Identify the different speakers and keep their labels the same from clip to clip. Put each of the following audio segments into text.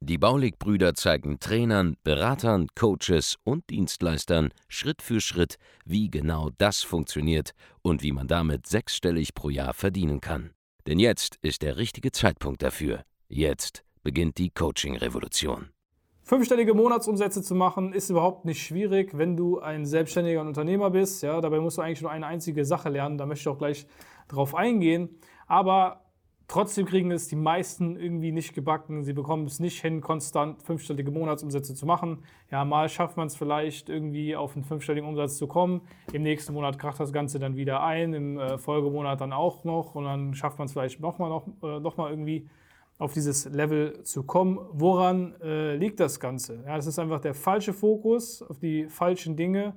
Speaker 1: Die Baulig-Brüder zeigen Trainern, Beratern, Coaches und Dienstleistern Schritt für Schritt, wie genau das funktioniert und wie man damit sechsstellig pro Jahr verdienen kann. Denn jetzt ist der richtige Zeitpunkt dafür. Jetzt beginnt die Coaching-Revolution.
Speaker 2: Fünfstellige Monatsumsätze zu machen, ist überhaupt nicht schwierig, wenn du ein selbstständiger Unternehmer bist. Ja, dabei musst du eigentlich nur eine einzige Sache lernen. Da möchte ich auch gleich drauf eingehen. Aber Trotzdem kriegen es die meisten irgendwie nicht gebacken. Sie bekommen es nicht hin, konstant fünfstellige Monatsumsätze zu machen. Ja, mal schafft man es vielleicht irgendwie auf einen fünfstelligen Umsatz zu kommen. Im nächsten Monat kracht das Ganze dann wieder ein, im äh, Folgemonat dann auch noch und dann schafft man es vielleicht nochmal noch, äh, noch irgendwie auf dieses Level zu kommen. Woran äh, liegt das Ganze? Ja, das ist einfach der falsche Fokus auf die falschen Dinge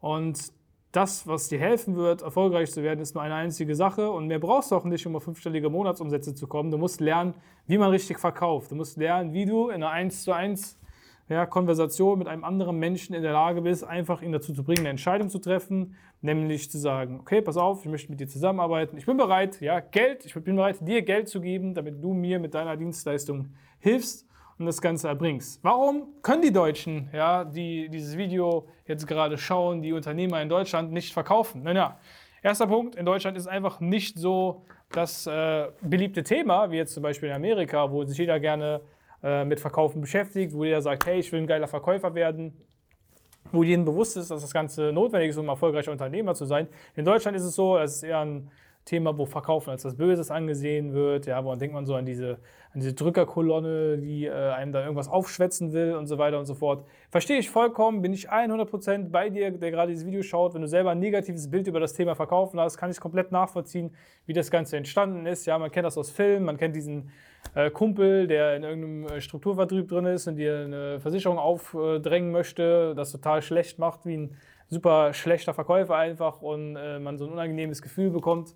Speaker 2: und das, was dir helfen wird, erfolgreich zu werden, ist nur eine einzige Sache und mehr brauchst du auch nicht, um auf fünfstellige Monatsumsätze zu kommen. Du musst lernen, wie man richtig verkauft. Du musst lernen, wie du in einer 1 zu 1 ja, Konversation mit einem anderen Menschen in der Lage bist, einfach ihn dazu zu bringen, eine Entscheidung zu treffen, nämlich zu sagen, okay, pass auf, ich möchte mit dir zusammenarbeiten, ich bin bereit, ja, Geld, ich bin bereit, dir Geld zu geben, damit du mir mit deiner Dienstleistung hilfst und das Ganze erbringst. Warum können die Deutschen, ja, die dieses Video jetzt gerade schauen, die Unternehmer in Deutschland nicht verkaufen? Naja, erster Punkt, in Deutschland ist einfach nicht so das äh, beliebte Thema, wie jetzt zum Beispiel in Amerika, wo sich jeder gerne äh, mit Verkaufen beschäftigt, wo jeder sagt, hey, ich will ein geiler Verkäufer werden, wo jedem bewusst ist, dass das Ganze notwendig ist, um erfolgreicher Unternehmer zu sein. In Deutschland ist es so, es ist eher ein Thema, wo Verkaufen als was Böses angesehen wird, ja, wo denkt man so an diese, an diese Drückerkolonne, die äh, einem da irgendwas aufschwätzen will und so weiter und so fort. Verstehe ich vollkommen, bin ich 100% bei dir, der gerade dieses Video schaut. Wenn du selber ein negatives Bild über das Thema Verkaufen hast, kann ich komplett nachvollziehen, wie das Ganze entstanden ist. Ja, man kennt das aus Filmen, man kennt diesen äh, Kumpel, der in irgendeinem äh, Strukturvertrieb drin ist und dir eine Versicherung aufdrängen möchte, das total schlecht macht, wie ein super schlechter Verkäufer einfach und äh, man so ein unangenehmes Gefühl bekommt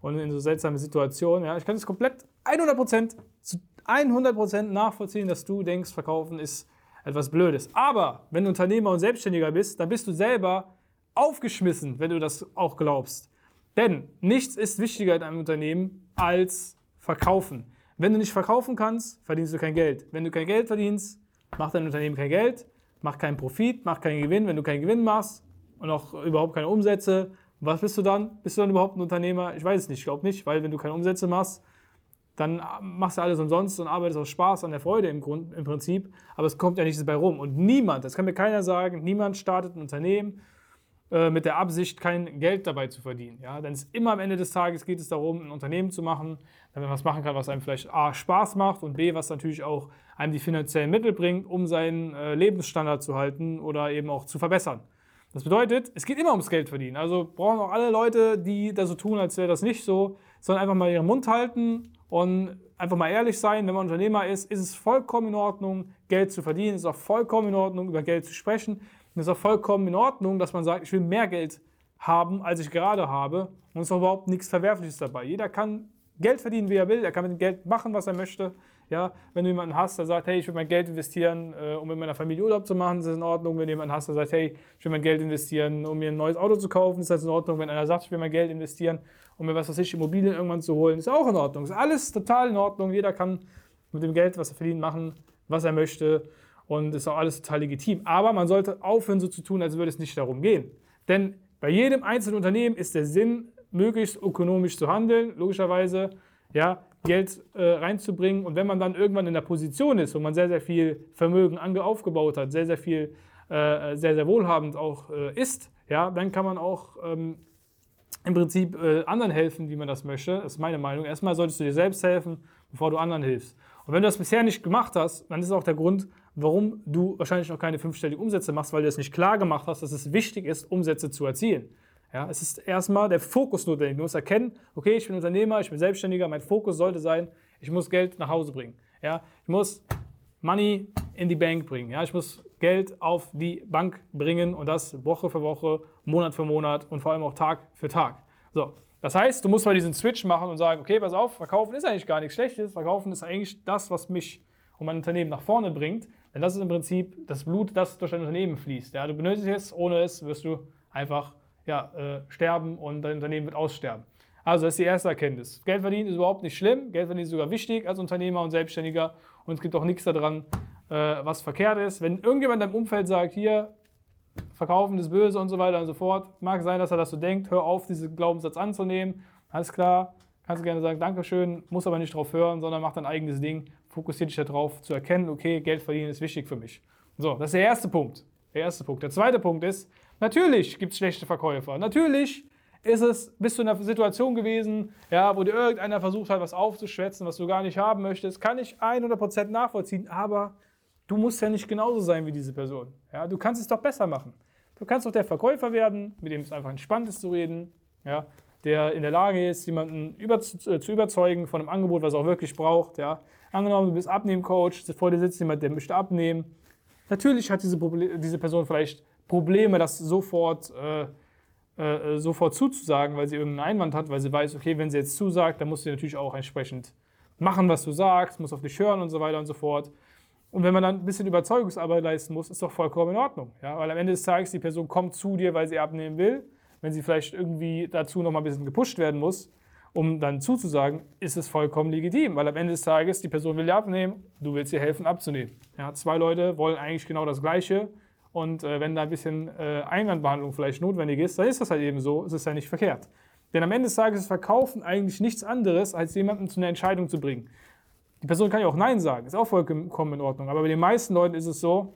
Speaker 2: und in so seltsame Situationen. Ja, ich kann es komplett 100%, zu 100% nachvollziehen, dass du denkst, Verkaufen ist etwas Blödes. Aber wenn du Unternehmer und Selbstständiger bist, dann bist du selber aufgeschmissen, wenn du das auch glaubst. Denn nichts ist wichtiger in einem Unternehmen als Verkaufen. Wenn du nicht verkaufen kannst, verdienst du kein Geld. Wenn du kein Geld verdienst, macht dein Unternehmen kein Geld, macht keinen Profit, macht keinen Gewinn. Wenn du keinen Gewinn machst und auch überhaupt keine Umsätze, was bist du dann? Bist du dann überhaupt ein Unternehmer? Ich weiß es nicht, ich glaube nicht, weil wenn du keine Umsätze machst, dann machst du alles umsonst und arbeitest aus Spaß an der Freude im, Grund, im Prinzip, aber es kommt ja nichts dabei rum. Und niemand, das kann mir keiner sagen, niemand startet ein Unternehmen äh, mit der Absicht, kein Geld dabei zu verdienen. Ja? Denn es immer am Ende des Tages geht es darum, ein Unternehmen zu machen, damit man was machen kann, was einem vielleicht A, Spaß macht und B, was natürlich auch einem die finanziellen Mittel bringt, um seinen äh, Lebensstandard zu halten oder eben auch zu verbessern. Das bedeutet, es geht immer ums Geld verdienen. Also brauchen auch alle Leute, die da so tun, als wäre das nicht so, sondern einfach mal ihren Mund halten und einfach mal ehrlich sein. Wenn man Unternehmer ist, ist es vollkommen in Ordnung, Geld zu verdienen. Es ist auch vollkommen in Ordnung, über Geld zu sprechen. Und es ist auch vollkommen in Ordnung, dass man sagt, ich will mehr Geld haben, als ich gerade habe. Und es ist auch überhaupt nichts Verwerfliches dabei. Jeder kann Geld verdienen, wie er will. Er kann mit dem Geld machen, was er möchte. Ja, wenn du jemanden hast, der sagt, hey, ich will mein Geld investieren, äh, um mit meiner Familie Urlaub zu machen, ist das in Ordnung. Wenn du jemanden hast, der sagt, hey, ich will mein Geld investieren, um mir ein neues Auto zu kaufen, ist das in Ordnung. Wenn einer sagt, ich will mein Geld investieren, um mir was weiß ich, Immobilien irgendwann zu holen, ist auch in Ordnung. Ist alles total in Ordnung. Jeder kann mit dem Geld, was er verdient, machen, was er möchte. Und ist auch alles total legitim. Aber man sollte aufhören, so zu tun, als würde es nicht darum gehen. Denn bei jedem einzelnen Unternehmen ist der Sinn, möglichst ökonomisch zu handeln, logischerweise. Ja, Geld äh, reinzubringen. Und wenn man dann irgendwann in der Position ist, wo man sehr, sehr viel Vermögen aufgebaut hat, sehr, sehr viel, äh, sehr, sehr wohlhabend auch äh, ist, ja, dann kann man auch ähm, im Prinzip äh, anderen helfen, wie man das möchte. Das ist meine Meinung. Erstmal solltest du dir selbst helfen, bevor du anderen hilfst. Und wenn du das bisher nicht gemacht hast, dann ist auch der Grund, warum du wahrscheinlich noch keine fünfstelligen Umsätze machst, weil du es nicht klar gemacht hast, dass es wichtig ist, Umsätze zu erzielen. Ja, es ist erstmal der Fokus notwendig. Du musst erkennen, okay, ich bin Unternehmer, ich bin Selbstständiger, mein Fokus sollte sein, ich muss Geld nach Hause bringen. Ja, ich muss Money in die Bank bringen. Ja, ich muss Geld auf die Bank bringen und das Woche für Woche, Monat für Monat und vor allem auch Tag für Tag. So, das heißt, du musst mal diesen Switch machen und sagen, okay, pass auf, verkaufen ist eigentlich gar nichts Schlechtes, verkaufen ist eigentlich das, was mich und mein Unternehmen nach vorne bringt, denn das ist im Prinzip das Blut, das durch dein Unternehmen fließt. Ja, du benötigst es, ohne es wirst du einfach ja, äh, sterben und dein Unternehmen wird aussterben. Also das ist die erste Erkenntnis. Geld verdienen ist überhaupt nicht schlimm, Geld verdienen ist sogar wichtig als Unternehmer und Selbstständiger und es gibt auch nichts daran, äh, was verkehrt ist. Wenn irgendjemand in deinem Umfeld sagt, hier, verkaufen ist böse und so weiter und so fort, mag sein, dass er das so denkt, hör auf, diesen Glaubenssatz anzunehmen, alles klar, kannst du gerne sagen, Dankeschön, muss aber nicht drauf hören, sondern mach dein eigenes Ding, fokussiere dich darauf zu erkennen, okay, Geld verdienen ist wichtig für mich. So, das ist der erste Punkt. Der erste Punkt. Der zweite Punkt ist, natürlich gibt es schlechte Verkäufer. Natürlich ist es, bist du in einer Situation gewesen, ja, wo dir irgendeiner versucht hat, was aufzuschwätzen, was du gar nicht haben möchtest, kann ich 100% nachvollziehen, aber du musst ja nicht genauso sein wie diese Person. Ja, du kannst es doch besser machen. Du kannst doch der Verkäufer werden, mit dem es einfach entspannt ist zu reden, ja, der in der Lage ist, jemanden über, zu, äh, zu, überzeugen von einem Angebot, was er auch wirklich braucht. Ja. Angenommen, du bist Abnehmcoach, vor dir sitzt jemand, der möchte abnehmen. Natürlich hat diese, diese Person vielleicht Probleme, das sofort äh, äh, sofort zuzusagen, weil sie irgendeinen Einwand hat, weil sie weiß, okay, wenn sie jetzt zusagt, dann muss sie natürlich auch entsprechend machen, was du sagst, muss auf dich hören und so weiter und so fort. Und wenn man dann ein bisschen Überzeugungsarbeit leisten muss, ist doch vollkommen in Ordnung. Ja? Weil am Ende des Tages, die Person kommt zu dir, weil sie abnehmen will. Wenn sie vielleicht irgendwie dazu noch mal ein bisschen gepusht werden muss, um dann zuzusagen, ist es vollkommen legitim. Weil am Ende des Tages, die Person will ja abnehmen, du willst ihr helfen abzunehmen. Ja? Zwei Leute wollen eigentlich genau das Gleiche. Und äh, wenn da ein bisschen äh, Einwandbehandlung vielleicht notwendig ist, dann ist das halt eben so. Es ist ja nicht verkehrt. Denn am Ende des Tages ist Verkaufen eigentlich nichts anderes, als jemanden zu einer Entscheidung zu bringen. Die Person kann ja auch Nein sagen, ist auch vollkommen in Ordnung. Aber bei den meisten Leuten ist es so,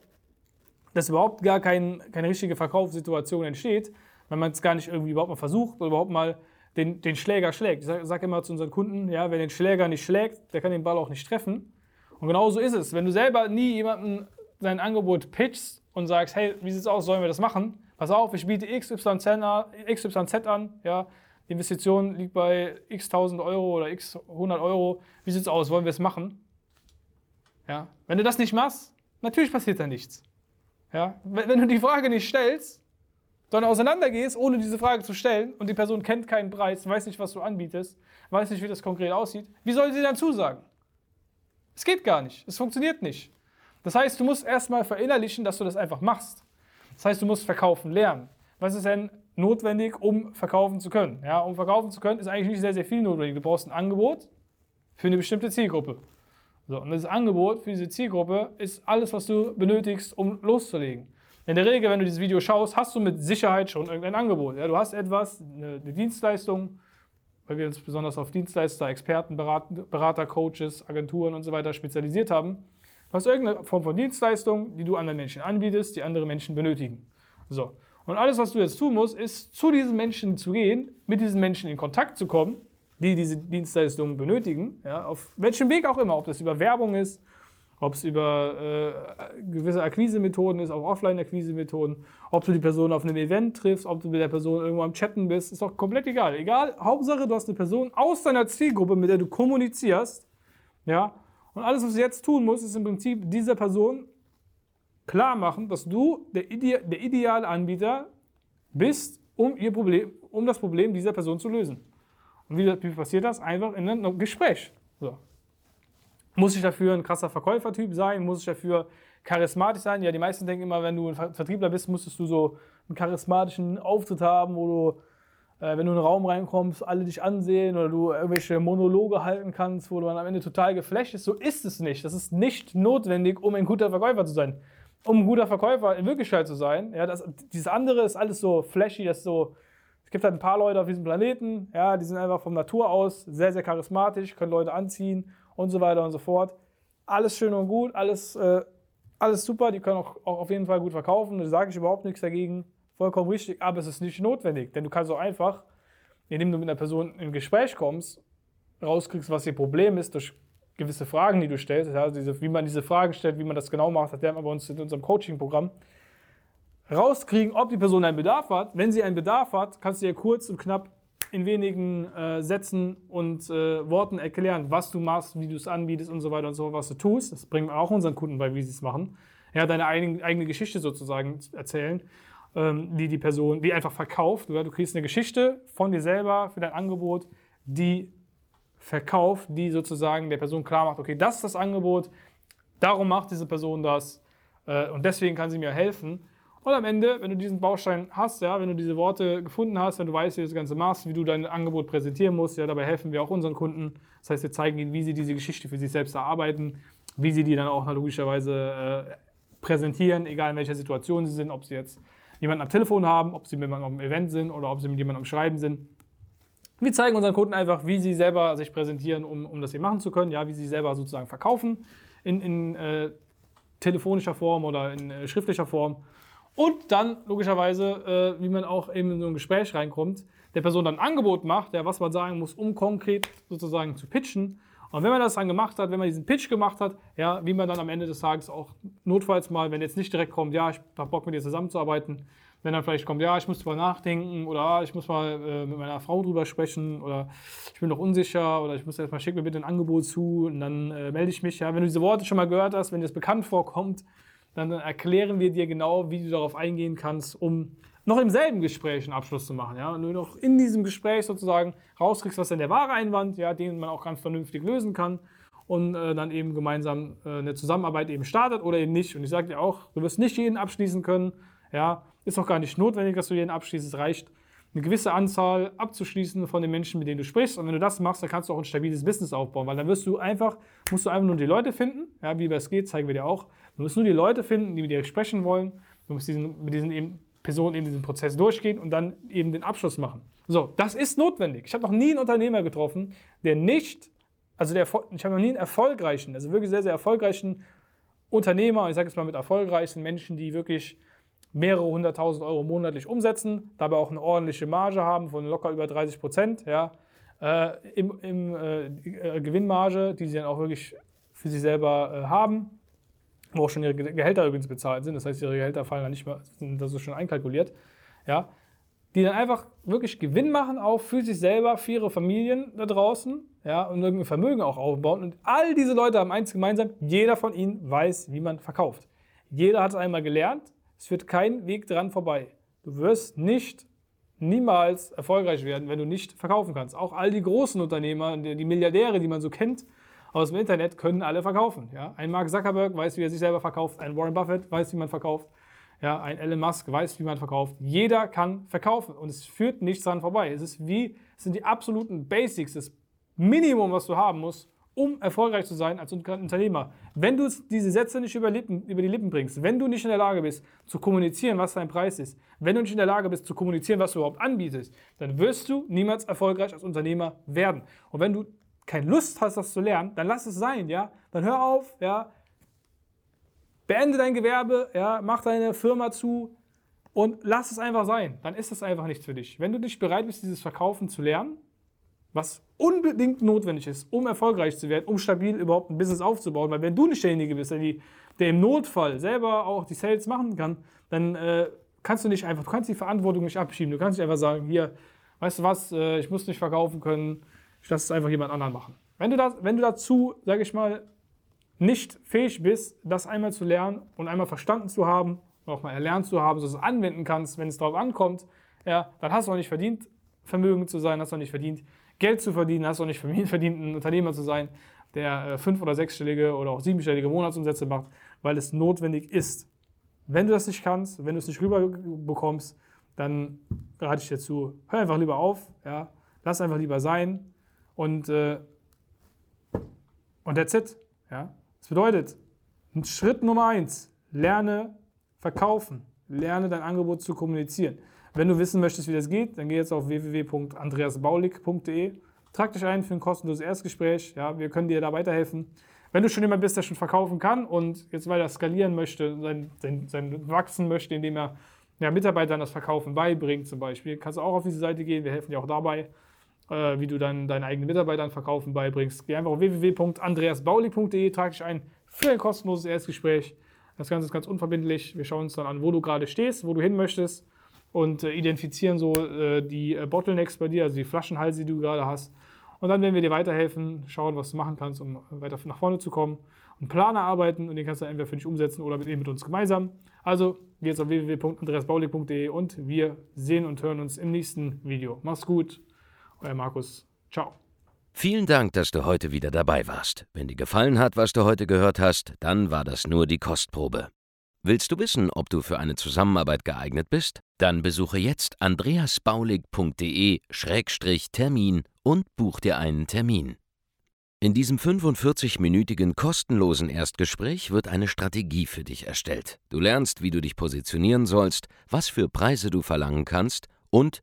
Speaker 2: dass überhaupt gar kein, keine richtige Verkaufssituation entsteht, wenn man es gar nicht irgendwie überhaupt mal versucht oder überhaupt mal den, den Schläger schlägt. Ich sage sag immer zu unseren Kunden, ja, wer den Schläger nicht schlägt, der kann den Ball auch nicht treffen. Und genauso ist es. Wenn du selber nie jemandem sein Angebot pitchst und sagst, hey, wie sieht es aus, sollen wir das machen? Pass auf, ich biete XYZ an, ja, die Investition liegt bei x 1000 Euro oder x 100 Euro. Wie sieht es aus, wollen wir es machen? Ja, wenn du das nicht machst, natürlich passiert da nichts. Ja, wenn, wenn du die Frage nicht stellst, sondern auseinandergehst, ohne diese Frage zu stellen und die Person kennt keinen Preis, weiß nicht, was du anbietest, weiß nicht, wie das konkret aussieht, wie soll sie dann zusagen? Es geht gar nicht, es funktioniert nicht. Das heißt, du musst erstmal verinnerlichen, dass du das einfach machst. Das heißt, du musst verkaufen lernen. Was ist denn notwendig, um verkaufen zu können? Ja, um verkaufen zu können, ist eigentlich nicht sehr, sehr viel notwendig. Du brauchst ein Angebot für eine bestimmte Zielgruppe. So, und das Angebot für diese Zielgruppe ist alles, was du benötigst, um loszulegen. In der Regel, wenn du dieses Video schaust, hast du mit Sicherheit schon irgendein Angebot. Ja, du hast etwas, eine, eine Dienstleistung, weil wir uns besonders auf Dienstleister, Experten, Berater, Coaches, Agenturen und so weiter spezialisiert haben. Hast irgendeine Form von Dienstleistung, die du anderen Menschen anbietest, die andere Menschen benötigen. So. Und alles, was du jetzt tun musst, ist zu diesen Menschen zu gehen, mit diesen Menschen in Kontakt zu kommen, die diese Dienstleistungen benötigen, ja, auf welchem Weg auch immer, ob das über Werbung ist, ob es über äh, gewisse Akquisemethoden ist, auch Offline-Akquisemethoden, ob du die Person auf einem Event triffst, ob du mit der Person irgendwo am Chatten bist, ist doch komplett egal. Egal, Hauptsache, du hast eine Person aus deiner Zielgruppe, mit der du kommunizierst, ja, und alles, was du jetzt tun musst, ist im Prinzip dieser Person klar machen, dass du der, Ide der ideale Anbieter bist, um, ihr Problem, um das Problem dieser Person zu lösen. Und wie, wie passiert das? Einfach in einem Gespräch. So. Muss ich dafür ein krasser Verkäufertyp sein? Muss ich dafür charismatisch sein? Ja, die meisten denken immer, wenn du ein Vertriebler bist, musstest du so einen charismatischen Auftritt haben, wo du wenn du in einen Raum reinkommst, alle dich ansehen oder du irgendwelche Monologe halten kannst, wo du dann am Ende total geflasht ist. So ist es nicht. Das ist nicht notwendig, um ein guter Verkäufer zu sein. Um ein guter Verkäufer in Wirklichkeit zu sein, ja, das, dieses andere ist alles so flashy, das so. Es gibt halt ein paar Leute auf diesem Planeten, ja, die sind einfach von Natur aus sehr, sehr charismatisch, können Leute anziehen und so weiter und so fort. Alles schön und gut, alles, äh, alles super, die können auch, auch auf jeden Fall gut verkaufen, da sage ich überhaupt nichts dagegen. Vollkommen richtig, aber es ist nicht notwendig, denn du kannst auch einfach, indem du mit einer Person im Gespräch kommst, rauskriegst, was ihr Problem ist, durch gewisse Fragen, die du stellst, ja, diese, wie man diese Fragen stellt, wie man das genau macht, das lernen wir bei uns in unserem Coaching-Programm, rauskriegen, ob die Person einen Bedarf hat. Wenn sie einen Bedarf hat, kannst du ihr kurz und knapp in wenigen äh, Sätzen und äh, Worten erklären, was du machst, wie du es anbietest und so weiter und so, was du tust. Das bringen wir auch unseren Kunden bei, wie sie es machen. ja, deine eigene, eigene Geschichte sozusagen erzählen, die die Person, die einfach verkauft. Oder du kriegst eine Geschichte von dir selber für dein Angebot, die verkauft, die sozusagen der Person klar macht, okay, das ist das Angebot, darum macht diese Person das äh, und deswegen kann sie mir helfen. Und am Ende, wenn du diesen Baustein hast, ja, wenn du diese Worte gefunden hast, wenn du weißt, wie du das Ganze machst, wie du dein Angebot präsentieren musst, ja, dabei helfen wir auch unseren Kunden. Das heißt, wir zeigen ihnen, wie sie diese Geschichte für sich selbst erarbeiten, wie sie die dann auch logischerweise äh, präsentieren, egal in welcher Situation sie sind, ob sie jetzt jemanden am Telefon haben, ob sie mit jemandem am Event sind oder ob sie mit jemandem am Schreiben sind. Wir zeigen unseren Kunden einfach, wie sie selber sich präsentieren, um, um das hier machen zu können, ja, wie sie selber sozusagen verkaufen in, in äh, telefonischer Form oder in äh, schriftlicher Form. Und dann logischerweise, äh, wie man auch eben in so ein Gespräch reinkommt, der Person dann ein Angebot macht, ja, was man sagen muss, um konkret sozusagen zu pitchen. Und wenn man das dann gemacht hat, wenn man diesen Pitch gemacht hat, ja, wie man dann am Ende des Tages auch notfalls mal, wenn jetzt nicht direkt kommt, ja, ich habe Bock mit dir zusammenzuarbeiten, wenn dann vielleicht kommt, ja, ich muss drüber nachdenken oder ah, ich muss mal äh, mit meiner Frau drüber sprechen oder ich bin noch unsicher oder ich muss erstmal schick mir bitte ein Angebot zu und dann äh, melde ich mich. Ja, wenn du diese Worte schon mal gehört hast, wenn dir das bekannt vorkommt, dann erklären wir dir genau, wie du darauf eingehen kannst, um noch im selben Gespräch einen Abschluss zu machen. Ja? Und du noch in diesem Gespräch sozusagen rauskriegst, was denn der wahre Einwand, ja, den man auch ganz vernünftig lösen kann und äh, dann eben gemeinsam äh, eine Zusammenarbeit eben startet oder eben nicht. Und ich sage dir auch, du wirst nicht jeden abschließen können. Ja, ist auch gar nicht notwendig, dass du jeden abschließt. Es reicht, eine gewisse Anzahl abzuschließen von den Menschen, mit denen du sprichst. Und wenn du das machst, dann kannst du auch ein stabiles Business aufbauen, weil dann wirst du einfach, musst du einfach nur die Leute finden. Ja, wie das geht, zeigen wir dir auch. Du musst nur die Leute finden, die mit dir sprechen wollen. Du musst diesen, mit diesen eben Personen eben diesen Prozess durchgehen und dann eben den Abschluss machen. So, das ist notwendig. Ich habe noch nie einen Unternehmer getroffen, der nicht, also der, ich habe noch nie einen erfolgreichen, also wirklich sehr, sehr erfolgreichen Unternehmer, ich sage jetzt mal mit erfolgreichen Menschen, die wirklich mehrere hunderttausend Euro monatlich umsetzen, dabei auch eine ordentliche Marge haben von locker über 30 Prozent, ja, äh, im, im äh, äh, Gewinnmarge, die sie dann auch wirklich für sich selber äh, haben, wo auch schon ihre Gehälter übrigens bezahlt sind, das heißt, ihre Gehälter fallen dann nicht mehr, das ist schon einkalkuliert, ja, die dann einfach wirklich Gewinn machen, auch für sich selber, für ihre Familien da draußen, ja, und irgendein Vermögen auch aufbauen. Und all diese Leute haben eins gemeinsam, jeder von ihnen weiß, wie man verkauft. Jeder hat es einmal gelernt, es führt kein Weg dran vorbei. Du wirst nicht niemals erfolgreich werden, wenn du nicht verkaufen kannst. Auch all die großen Unternehmer, die Milliardäre, die man so kennt aus dem Internet, können alle verkaufen. Ja? Ein Mark Zuckerberg weiß, wie er sich selber verkauft. Ein Warren Buffett weiß, wie man verkauft. Ja, ein Elon Musk weiß, wie man verkauft. Jeder kann verkaufen und es führt nichts dran vorbei. Es ist wie, es sind die absoluten Basics, das Minimum, was du haben musst, um erfolgreich zu sein als Unternehmer. Wenn du diese Sätze nicht über, Lippen, über, die Lippen bringst, wenn du nicht in der Lage bist zu kommunizieren, was dein Preis ist, wenn du nicht in der Lage bist zu kommunizieren, was du überhaupt anbietest, dann wirst du niemals erfolgreich als Unternehmer werden. Und wenn du keine Lust hast, das zu lernen, dann lass es sein, ja. Dann hör auf, ja. Beende dein Gewerbe, ja. Mach deine Firma zu und lass es einfach sein. Dann ist es einfach nichts für dich. Wenn du nicht bereit bist, dieses Verkaufen zu lernen, was unbedingt notwendig ist, um erfolgreich zu werden, um stabil überhaupt ein Business aufzubauen. Weil wenn du nicht derjenige bist, der, die, der im Notfall selber auch die Sales machen kann, dann äh, kannst du nicht einfach, du kannst die Verantwortung nicht abschieben. Du kannst nicht einfach sagen, hier, weißt du was, äh, ich muss nicht verkaufen können, ich lasse es einfach jemand anderen machen. Wenn du, das, wenn du dazu, sage ich mal, nicht fähig bist, das einmal zu lernen und einmal verstanden zu haben, auch mal erlernt zu haben, dass du es anwenden kannst, wenn es darauf ankommt, ja, dann hast du auch nicht verdient, Vermögen zu sein, hast du auch nicht verdient, Geld zu verdienen, hast du auch nicht verdient, ein Unternehmer zu sein, der äh, fünf- oder sechsstellige oder auch siebenstellige Monatsumsätze macht, weil es notwendig ist. Wenn du das nicht kannst, wenn du es nicht rüberbekommst, dann rate ich dir zu, hör einfach lieber auf, ja, lass einfach lieber sein und, äh, und that's it. Ja. Das bedeutet, Schritt Nummer eins, lerne verkaufen, lerne dein Angebot zu kommunizieren. Wenn du wissen möchtest, wie das geht, dann geh jetzt auf www.andreasbaulig.de. Trag dich ein für ein kostenloses Erstgespräch. Ja, wir können dir da weiterhelfen. Wenn du schon jemand bist, der schon verkaufen kann und jetzt weiter skalieren möchte, sein, sein, sein wachsen möchte, indem er ja, Mitarbeitern das Verkaufen beibringt zum Beispiel, kannst du auch auf diese Seite gehen. Wir helfen dir auch dabei, äh, wie du dann deine eigenen Mitarbeitern Verkaufen beibringst. Geh einfach auf www.andreasbaulig.de, trag dich ein für ein kostenloses Erstgespräch. Das Ganze ist ganz unverbindlich. Wir schauen uns dann an, wo du gerade stehst, wo du hin möchtest und äh, identifizieren so äh, die äh, Bottlenecks bei dir, also die Flaschenhalse, die du gerade hast. Und dann werden wir dir weiterhelfen, schauen, was du machen kannst, um weiter nach vorne zu kommen. einen Plan erarbeiten und den kannst du entweder für dich umsetzen oder mit, mit uns gemeinsam. Also geh jetzt auf www.andreasbaulig.de und wir sehen und hören uns im nächsten Video. Mach's gut, euer Markus. Ciao.
Speaker 1: Vielen Dank, dass du heute wieder dabei warst. Wenn dir gefallen hat, was du heute gehört hast, dann war das nur die Kostprobe. Willst du wissen, ob du für eine Zusammenarbeit geeignet bist? Dann besuche jetzt andreasbaulig.de-termin und buch dir einen Termin. In diesem 45-minütigen kostenlosen Erstgespräch wird eine Strategie für dich erstellt. Du lernst, wie du dich positionieren sollst, was für Preise du verlangen kannst und